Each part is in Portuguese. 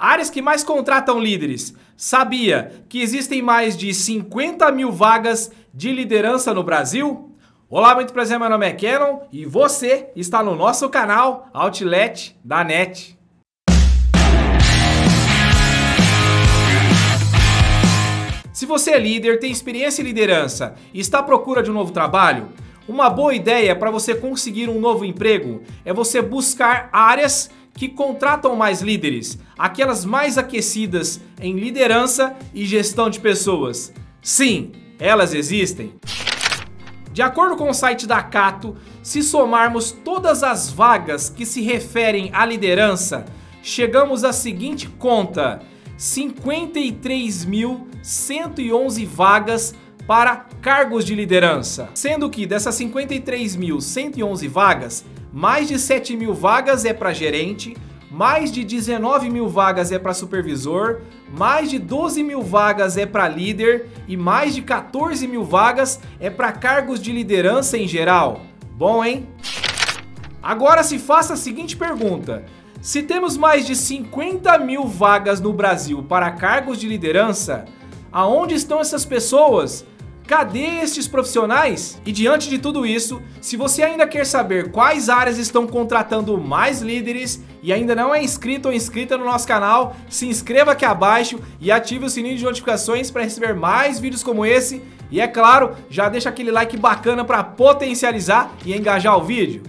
Áreas que mais contratam líderes. Sabia que existem mais de 50 mil vagas de liderança no Brasil? Olá, muito prazer, meu nome é Kenon e você está no nosso canal Outlet da NET. Se você é líder, tem experiência em liderança e está à procura de um novo trabalho, uma boa ideia para você conseguir um novo emprego é você buscar áreas que contratam mais líderes, aquelas mais aquecidas em liderança e gestão de pessoas. Sim, elas existem. De acordo com o site da Cato, se somarmos todas as vagas que se referem à liderança, chegamos à seguinte conta: 53.111 vagas para cargos de liderança. Sendo que dessas 53.111 vagas, mais de 7 mil vagas é para gerente, mais de 19 mil vagas é para supervisor, mais de 12 mil vagas é para líder e mais de 14 mil vagas é para cargos de liderança em geral. Bom, hein? Agora se faça a seguinte pergunta: se temos mais de 50 mil vagas no Brasil para cargos de liderança, aonde estão essas pessoas? Cadê estes profissionais? E diante de tudo isso, se você ainda quer saber quais áreas estão contratando mais líderes e ainda não é inscrito ou inscrita no nosso canal, se inscreva aqui abaixo e ative o sininho de notificações para receber mais vídeos como esse. E é claro, já deixa aquele like bacana para potencializar e engajar o vídeo.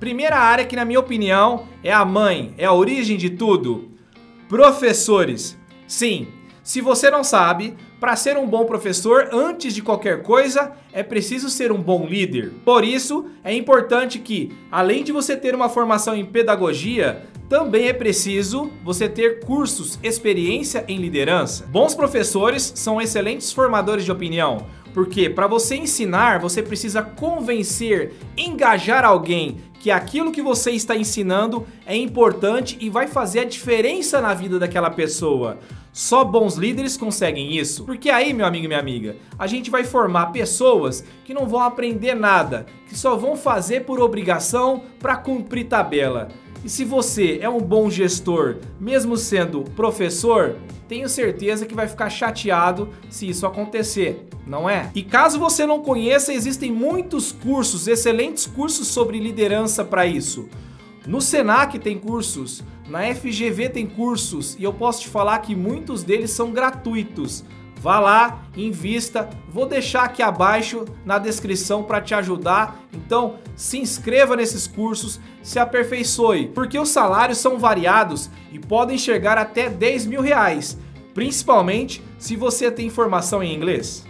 Primeira área que na minha opinião é a mãe, é a origem de tudo. Professores. Sim, se você não sabe, para ser um bom professor, antes de qualquer coisa, é preciso ser um bom líder. Por isso, é importante que, além de você ter uma formação em pedagogia, também é preciso você ter cursos, experiência em liderança. Bons professores são excelentes formadores de opinião, porque para você ensinar, você precisa convencer, engajar alguém que aquilo que você está ensinando é importante e vai fazer a diferença na vida daquela pessoa. Só bons líderes conseguem isso. Porque aí, meu amigo e minha amiga, a gente vai formar pessoas que não vão aprender nada, que só vão fazer por obrigação para cumprir tabela. E se você é um bom gestor, mesmo sendo professor, tenho certeza que vai ficar chateado se isso acontecer, não é? E caso você não conheça, existem muitos cursos, excelentes cursos sobre liderança para isso. No Senac tem cursos, na FGV tem cursos e eu posso te falar que muitos deles são gratuitos. Vá lá, invista, vou deixar aqui abaixo na descrição para te ajudar. Então, se inscreva nesses cursos, se aperfeiçoe, porque os salários são variados e podem chegar até 10 mil reais, principalmente se você tem formação em inglês.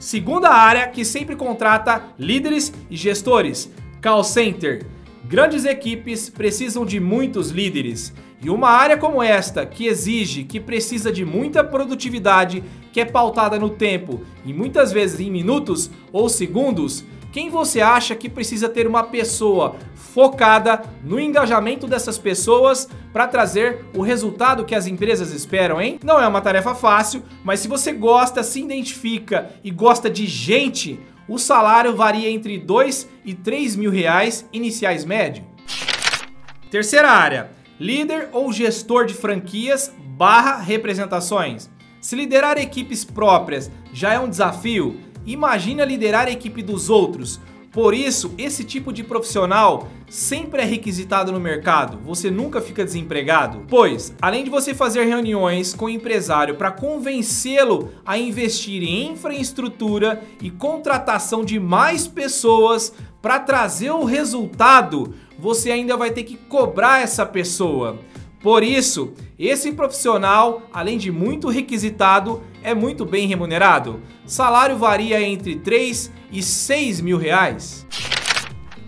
Segunda área que sempre contrata líderes e gestores, call center. Grandes equipes precisam de muitos líderes. E uma área como esta, que exige, que precisa de muita produtividade, que é pautada no tempo e muitas vezes em minutos ou segundos, quem você acha que precisa ter uma pessoa focada no engajamento dessas pessoas para trazer o resultado que as empresas esperam, hein? Não é uma tarefa fácil, mas se você gosta, se identifica e gosta de gente, o salário varia entre 2 e 3 mil reais iniciais médio. Terceira área, líder ou gestor de franquias barra representações. Se liderar equipes próprias já é um desafio, imagina liderar a equipe dos outros. Por isso, esse tipo de profissional sempre é requisitado no mercado. Você nunca fica desempregado. Pois, além de você fazer reuniões com o empresário para convencê-lo a investir em infraestrutura e contratação de mais pessoas para trazer o resultado, você ainda vai ter que cobrar essa pessoa. Por isso, esse profissional, além de muito requisitado, é muito bem remunerado. Salário varia entre 3 e 6 mil reais.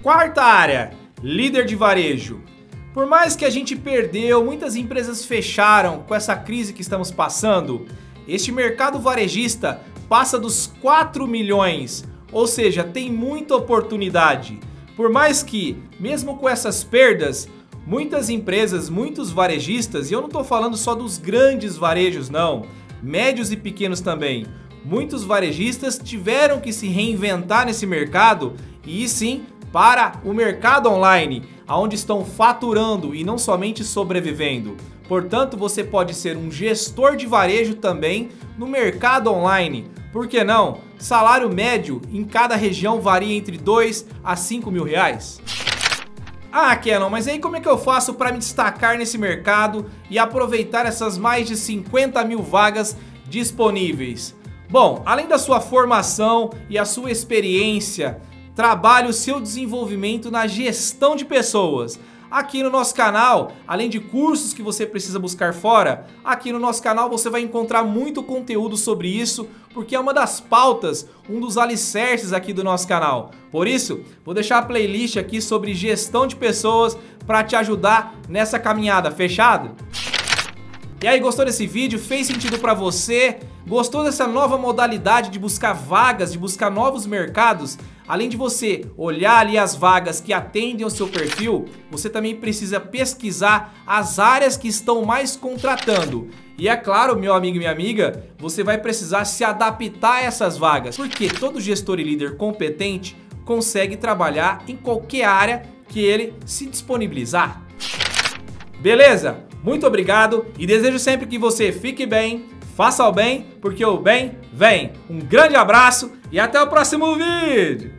Quarta área, líder de varejo. Por mais que a gente perdeu, muitas empresas fecharam com essa crise que estamos passando, este mercado varejista passa dos 4 milhões, ou seja, tem muita oportunidade. Por mais que, mesmo com essas perdas, muitas empresas, muitos varejistas, e eu não estou falando só dos grandes varejos, não, médios e pequenos também, muitos varejistas tiveram que se reinventar nesse mercado e sim para o mercado online, onde estão faturando e não somente sobrevivendo. Portanto, você pode ser um gestor de varejo também no mercado online. Por que não? Salário médio em cada região varia entre 2 a 5 mil reais. Ah, Canon, mas aí como é que eu faço para me destacar nesse mercado e aproveitar essas mais de 50 mil vagas disponíveis? Bom, além da sua formação e a sua experiência, trabalhe o seu desenvolvimento na gestão de pessoas. Aqui no nosso canal, além de cursos que você precisa buscar fora, aqui no nosso canal você vai encontrar muito conteúdo sobre isso, porque é uma das pautas, um dos alicerces aqui do nosso canal. Por isso, vou deixar a playlist aqui sobre gestão de pessoas para te ajudar nessa caminhada, fechado? E aí, gostou desse vídeo? Fez sentido para você? Gostou dessa nova modalidade de buscar vagas, de buscar novos mercados? Além de você olhar ali as vagas que atendem ao seu perfil, você também precisa pesquisar as áreas que estão mais contratando. E é claro, meu amigo e minha amiga, você vai precisar se adaptar a essas vagas, porque todo gestor e líder competente consegue trabalhar em qualquer área que ele se disponibilizar. Beleza? Muito obrigado e desejo sempre que você fique bem, faça o bem, porque o bem vem. Um grande abraço e até o próximo vídeo!